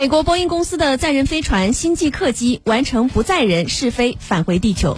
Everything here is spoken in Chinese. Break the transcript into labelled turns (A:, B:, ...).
A: 美国波音公司的载人飞船星际客机完成不载人试飞返回地球。